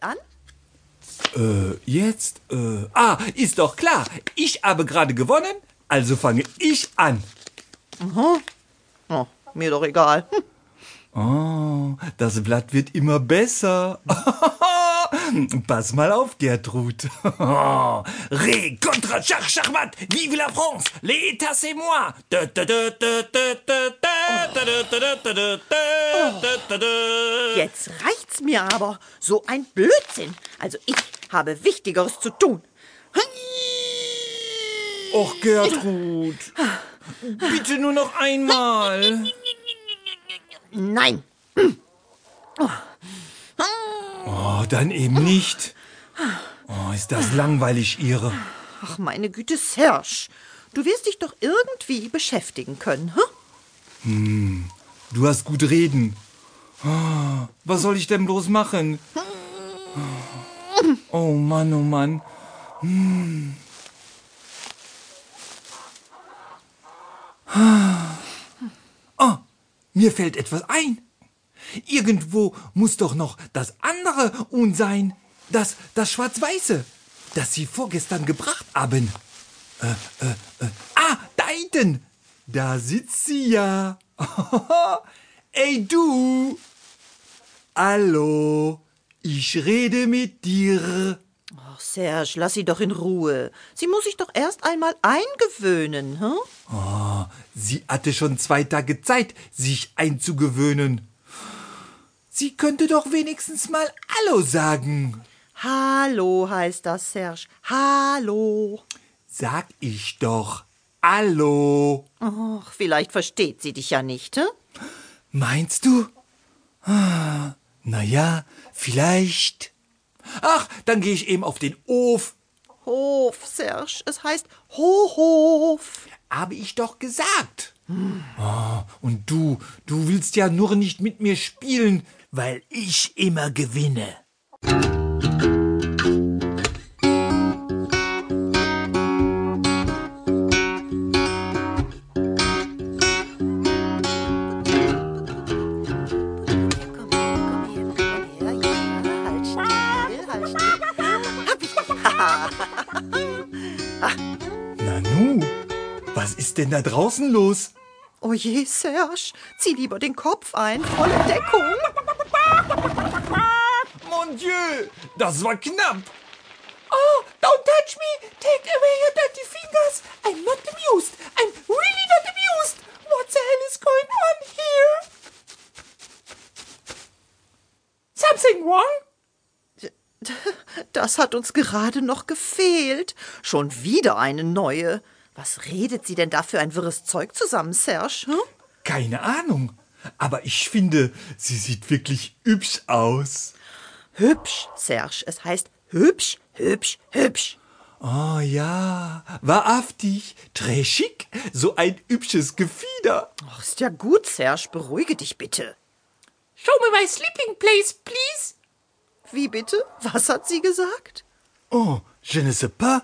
jetzt an? Äh, jetzt? Äh, ah, ist doch klar. Ich habe gerade gewonnen, also fange ich an. Oh, mir doch egal. Hm. Oh, das Blatt wird immer besser. Pass mal auf, Gertrud. Ré, Contra, Schach, Schachmatt, Vive la France, l'État c'est moi. Jetzt reicht's mir aber. So ein Blödsinn. Also ich habe Wichtigeres zu tun. Och, Gertrud. Bitte nur noch einmal. Nein. Oh, dann eben nicht. Oh, ist das langweilig, Ihre. Ach, meine Güte, Serge. Du wirst dich doch irgendwie beschäftigen können, hm? Du hast gut reden. Was soll ich denn bloß machen? Oh Mann, oh Mann. Hm. Oh, mir fällt etwas ein. Irgendwo muss doch noch das andere Un sein. Das, das Schwarz-Weiße, das Sie vorgestern gebracht haben. Äh, äh, äh. Ah, da hinten. Da sitzt sie ja. Ey, du. Hallo. Ich rede mit dir. Ach, Serge, lass sie doch in Ruhe. Sie muss sich doch erst einmal eingewöhnen, hm? Oh, sie hatte schon zwei Tage Zeit, sich einzugewöhnen. Sie könnte doch wenigstens mal Hallo sagen. Hallo heißt das, Serge. Hallo. Sag ich doch. Hallo. Ach, vielleicht versteht sie dich ja nicht, hm? Meinst du? Ah, na ja, vielleicht. Ach, dann gehe ich eben auf den Hof. Hof, Serge. Es heißt Hohof. Habe ich doch gesagt. Oh, und du, du willst ja nur nicht mit mir spielen, weil ich immer gewinne. Nanu, was ist denn da draußen los? Oh je, Serge. Zieh lieber den Kopf ein. Volle Deckung. Mon Dieu, das war knapp. Oh, don't touch me! Take away your dirty fingers! I'm not amused! I'm really not amused! What the hell is going on here? Something wrong? Das hat uns gerade noch gefehlt. Schon wieder eine neue. Was redet sie denn da für ein wirres Zeug zusammen, Serge? Hm? Keine Ahnung, aber ich finde, sie sieht wirklich hübsch aus. Hübsch, Serge. Es heißt hübsch, hübsch, hübsch. Oh ja, wahrhaftig, très chic, so ein hübsches Gefieder. Ach, ist ja gut, Serge. Beruhige dich bitte. Show me my sleeping place, please! Wie bitte? Was hat sie gesagt? Oh, je ne sais pas,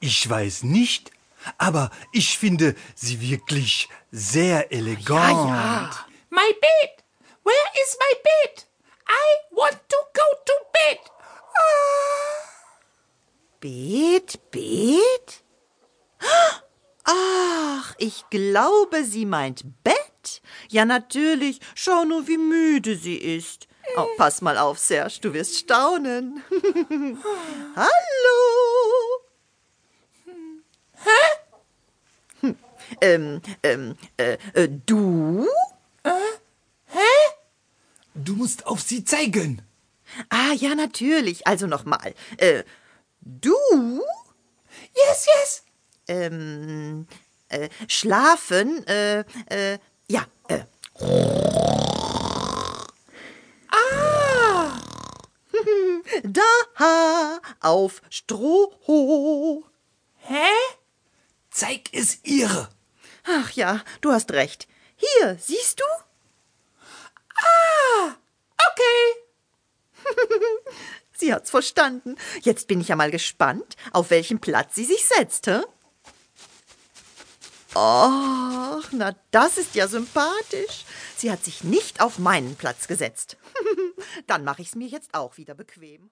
ich weiß nicht, aber ich finde sie wirklich sehr elegant. ja. My bed! Where is my bed? I want to go to bed! Bet, Bet? Ach, ich glaube, sie meint Bett. Ja, natürlich. Schau nur, wie müde sie ist. Oh, pass mal auf, Serge, du wirst staunen. Hallo. Hä? Ähm, ähm, äh, äh, du? Du musst auf sie zeigen. Ah, ja, natürlich. Also nochmal. Äh, du? Yes, yes! Ähm, äh, schlafen, äh, äh, ja, äh. Ah! Da, auf Stroh. Hä? Zeig es ihr. Ach ja, du hast recht. Hier, siehst du? Okay. Sie hat's verstanden. Jetzt bin ich ja mal gespannt, auf welchen Platz sie sich setzt, hä? Ach, na, das ist ja sympathisch. Sie hat sich nicht auf meinen Platz gesetzt. Dann mache ich's mir jetzt auch wieder bequem.